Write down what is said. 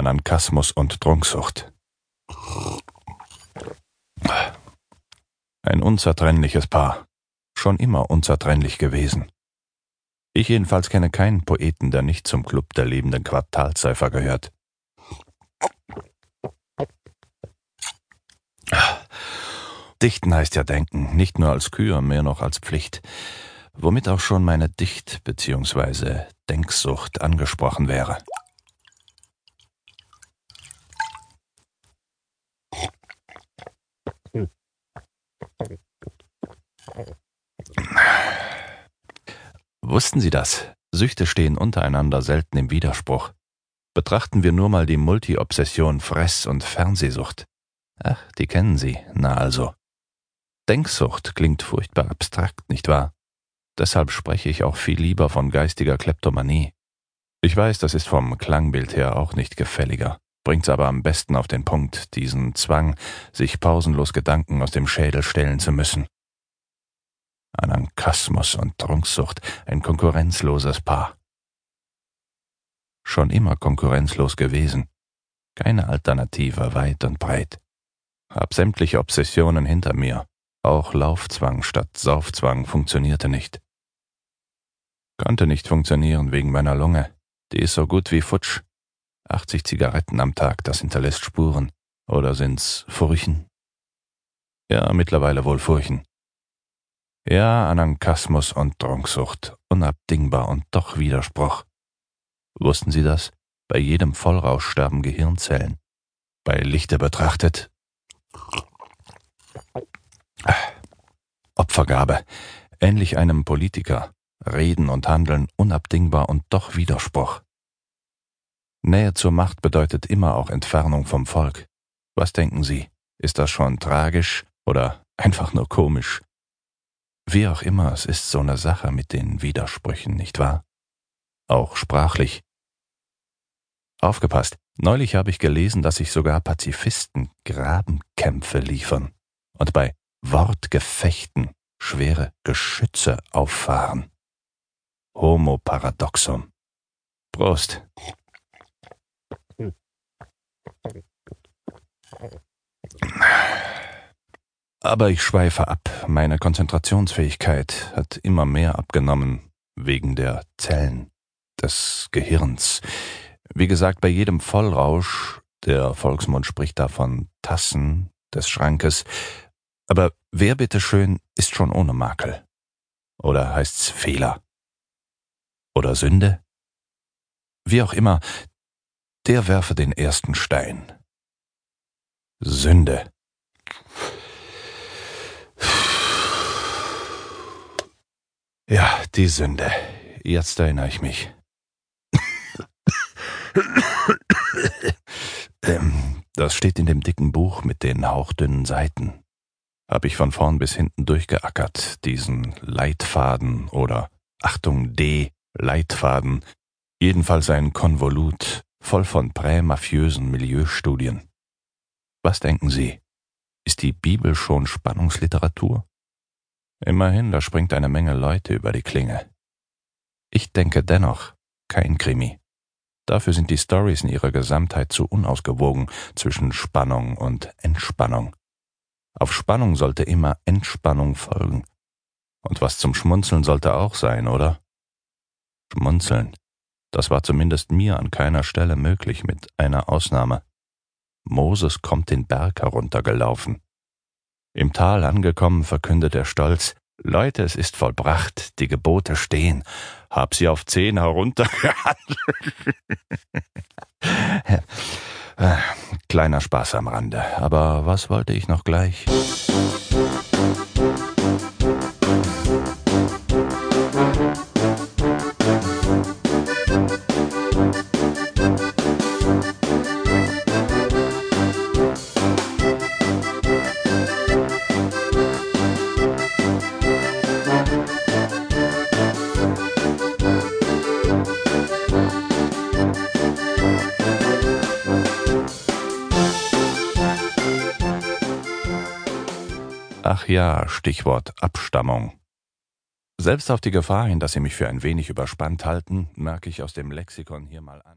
Anankasmus und Trunksucht. Ein unzertrennliches Paar. Schon immer unzertrennlich gewesen. Ich jedenfalls kenne keinen Poeten, der nicht zum Club der lebenden Quartalseifer gehört. Dichten heißt ja denken, nicht nur als Kür, mehr noch als Pflicht, womit auch schon meine Dicht- bzw. Denksucht angesprochen wäre. Wussten Sie das? Süchte stehen untereinander selten im Widerspruch. Betrachten wir nur mal die Multiobsession Fress- und Fernsehsucht. Ach, die kennen Sie, na also. Denksucht klingt furchtbar abstrakt, nicht wahr? Deshalb spreche ich auch viel lieber von geistiger Kleptomanie. Ich weiß, das ist vom Klangbild her auch nicht gefälliger, bringt's aber am besten auf den Punkt, diesen Zwang, sich pausenlos Gedanken aus dem Schädel stellen zu müssen. Anankasmus und Trunksucht, ein konkurrenzloses Paar. Schon immer konkurrenzlos gewesen. Keine Alternative weit und breit. Hab sämtliche Obsessionen hinter mir. Auch Laufzwang statt Saufzwang funktionierte nicht. Konnte nicht funktionieren wegen meiner Lunge. Die ist so gut wie futsch. 80 Zigaretten am Tag, das hinterlässt Spuren. Oder sind's Furchen? Ja, mittlerweile wohl Furchen. Ja, Anankasmus und Trunksucht, unabdingbar und doch Widerspruch. Wussten Sie das? Bei jedem Vollrausch sterben Gehirnzellen. Bei Lichte betrachtet. Opfergabe, ähnlich einem Politiker, Reden und Handeln unabdingbar und doch Widerspruch. Nähe zur Macht bedeutet immer auch Entfernung vom Volk. Was denken Sie? Ist das schon tragisch oder einfach nur komisch? Wie auch immer, es ist so eine Sache mit den Widersprüchen, nicht wahr? Auch sprachlich. Aufgepasst, neulich habe ich gelesen, dass sich sogar Pazifisten Grabenkämpfe liefern und bei Wortgefechten schwere Geschütze auffahren. Homo paradoxum. Prost. Aber ich schweife ab. Meine Konzentrationsfähigkeit hat immer mehr abgenommen wegen der Zellen des Gehirns. Wie gesagt, bei jedem Vollrausch, der Volksmund spricht da von Tassen des Schrankes, aber wer bitteschön ist schon ohne Makel? Oder heißt's Fehler? Oder Sünde? Wie auch immer, der werfe den ersten Stein. Sünde. Ja, die Sünde. Jetzt erinnere ich mich. ähm, das steht in dem dicken Buch mit den hauchdünnen Seiten. Hab ich von vorn bis hinten durchgeackert, diesen Leitfaden oder Achtung D, Leitfaden, jedenfalls ein Konvolut, voll von prämafiösen Milieustudien. Was denken Sie? Ist die Bibel schon Spannungsliteratur? Immerhin, da springt eine Menge Leute über die Klinge. Ich denke dennoch, kein Krimi. Dafür sind die Stories in ihrer Gesamtheit zu unausgewogen zwischen Spannung und Entspannung. Auf Spannung sollte immer Entspannung folgen. Und was zum Schmunzeln sollte auch sein, oder? Schmunzeln. Das war zumindest mir an keiner Stelle möglich, mit einer Ausnahme. Moses kommt den Berg heruntergelaufen. Im Tal angekommen verkündet er stolz, Leute, es ist vollbracht, die Gebote stehen, hab sie auf zehn heruntergehandelt. Äh, kleiner Spaß am Rande, aber was wollte ich noch gleich? Ach ja, Stichwort Abstammung. Selbst auf die Gefahr hin, dass Sie mich für ein wenig überspannt halten, merke ich aus dem Lexikon hier mal an.